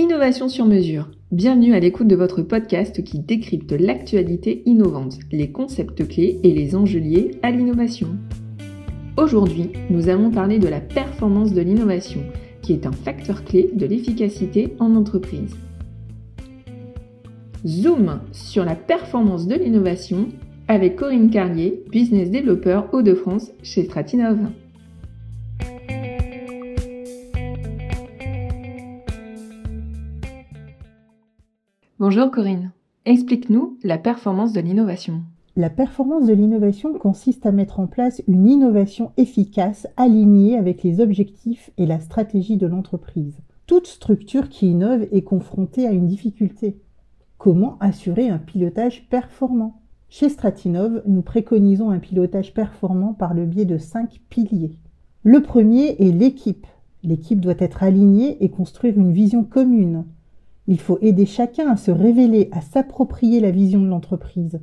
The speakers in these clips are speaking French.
Innovation sur mesure. Bienvenue à l'écoute de votre podcast qui décrypte l'actualité innovante, les concepts clés et les enjeux liés à l'innovation. Aujourd'hui, nous allons parler de la performance de l'innovation, qui est un facteur clé de l'efficacité en entreprise. Zoom sur la performance de l'innovation avec Corinne Carlier, business developer Hauts-de-France chez Stratinov. Bonjour Corinne, explique-nous la performance de l'innovation. La performance de l'innovation consiste à mettre en place une innovation efficace alignée avec les objectifs et la stratégie de l'entreprise. Toute structure qui innove est confrontée à une difficulté. Comment assurer un pilotage performant? Chez Stratinov, nous préconisons un pilotage performant par le biais de cinq piliers. Le premier est l'équipe. L'équipe doit être alignée et construire une vision commune. Il faut aider chacun à se révéler, à s'approprier la vision de l'entreprise.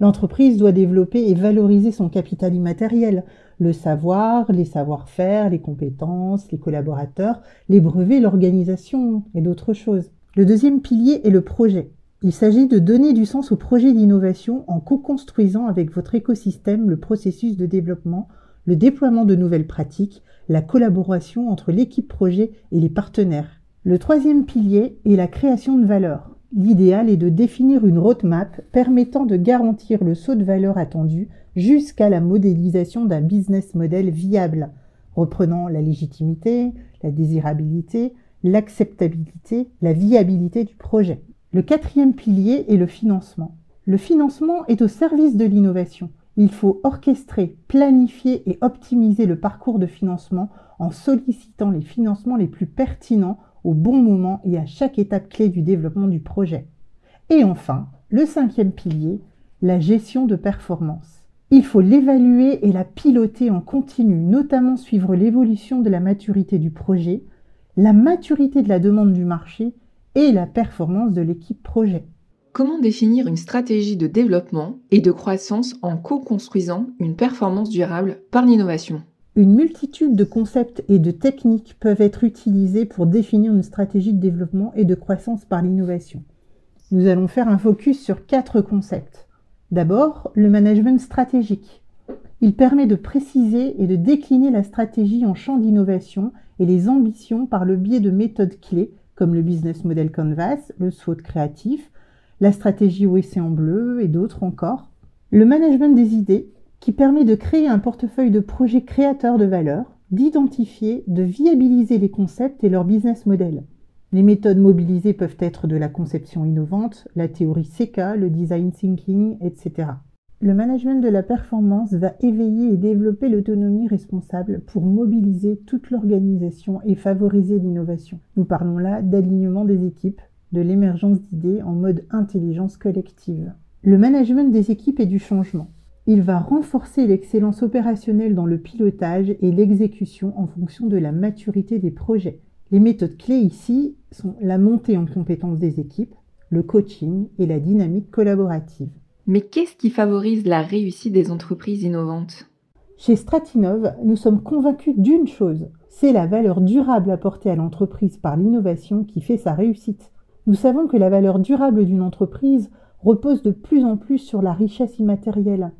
L'entreprise doit développer et valoriser son capital immatériel, le savoir, les savoir-faire, les compétences, les collaborateurs, les brevets, l'organisation et d'autres choses. Le deuxième pilier est le projet. Il s'agit de donner du sens au projet d'innovation en co-construisant avec votre écosystème le processus de développement, le déploiement de nouvelles pratiques, la collaboration entre l'équipe projet et les partenaires. Le troisième pilier est la création de valeur. L'idéal est de définir une roadmap permettant de garantir le saut de valeur attendu jusqu'à la modélisation d'un business model viable, reprenant la légitimité, la désirabilité, l'acceptabilité, la viabilité du projet. Le quatrième pilier est le financement. Le financement est au service de l'innovation. Il faut orchestrer, planifier et optimiser le parcours de financement en sollicitant les financements les plus pertinents au bon moment et à chaque étape clé du développement du projet. Et enfin, le cinquième pilier, la gestion de performance. Il faut l'évaluer et la piloter en continu, notamment suivre l'évolution de la maturité du projet, la maturité de la demande du marché et la performance de l'équipe projet. Comment définir une stratégie de développement et de croissance en co-construisant une performance durable par l'innovation? Une multitude de concepts et de techniques peuvent être utilisés pour définir une stratégie de développement et de croissance par l'innovation. Nous allons faire un focus sur quatre concepts. D'abord, le management stratégique. Il permet de préciser et de décliner la stratégie en champ d'innovation et les ambitions par le biais de méthodes clés comme le business model canvas, le SWOT créatif, la stratégie OEC en bleu et d'autres encore. Le management des idées qui permet de créer un portefeuille de projets créateurs de valeur, d'identifier, de viabiliser les concepts et leur business model. Les méthodes mobilisées peuvent être de la conception innovante, la théorie CK, le design thinking, etc. Le management de la performance va éveiller et développer l'autonomie responsable pour mobiliser toute l'organisation et favoriser l'innovation. Nous parlons là d'alignement des équipes, de l'émergence d'idées en mode intelligence collective. Le management des équipes et du changement. Il va renforcer l'excellence opérationnelle dans le pilotage et l'exécution en fonction de la maturité des projets. Les méthodes clés ici sont la montée en compétence des équipes, le coaching et la dynamique collaborative. Mais qu'est-ce qui favorise la réussite des entreprises innovantes? Chez Stratinov, nous sommes convaincus d'une chose, c'est la valeur durable apportée à l'entreprise par l'innovation qui fait sa réussite. Nous savons que la valeur durable d'une entreprise repose de plus en plus sur la richesse immatérielle,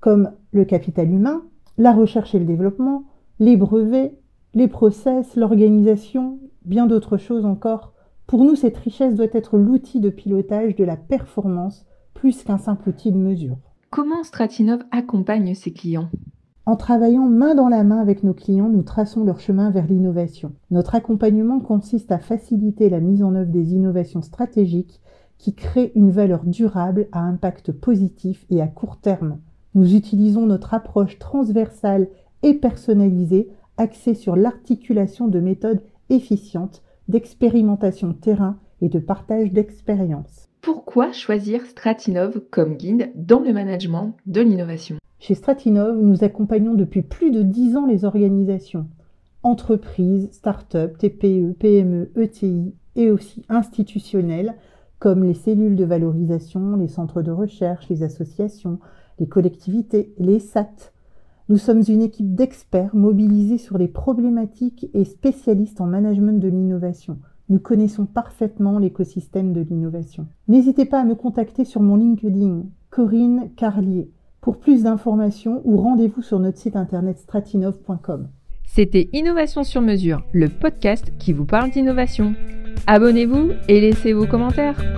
comme le capital humain, la recherche et le développement, les brevets, les process, l'organisation, bien d'autres choses encore. Pour nous, cette richesse doit être l'outil de pilotage de la performance plus qu'un simple outil de mesure. Comment Stratinov accompagne ses clients? En travaillant main dans la main avec nos clients, nous traçons leur chemin vers l'innovation. Notre accompagnement consiste à faciliter la mise en œuvre des innovations stratégiques qui créent une valeur durable à impact positif et à court terme. Nous utilisons notre approche transversale et personnalisée axée sur l'articulation de méthodes efficientes d'expérimentation terrain et de partage d'expériences. Pourquoi choisir Stratinov comme guide dans le management de l'innovation? Chez Stratinov, nous accompagnons depuis plus de dix ans les organisations, entreprises, start-up, TPE, PME, ETI et aussi institutionnelles comme les cellules de valorisation, les centres de recherche, les associations, les collectivités, les SAT. Nous sommes une équipe d'experts mobilisés sur les problématiques et spécialistes en management de l'innovation. Nous connaissons parfaitement l'écosystème de l'innovation. N'hésitez pas à me contacter sur mon LinkedIn, Corinne Carlier, pour plus d'informations ou rendez-vous sur notre site internet stratinov.com. C'était Innovation sur mesure, le podcast qui vous parle d'innovation. Abonnez-vous et laissez vos commentaires.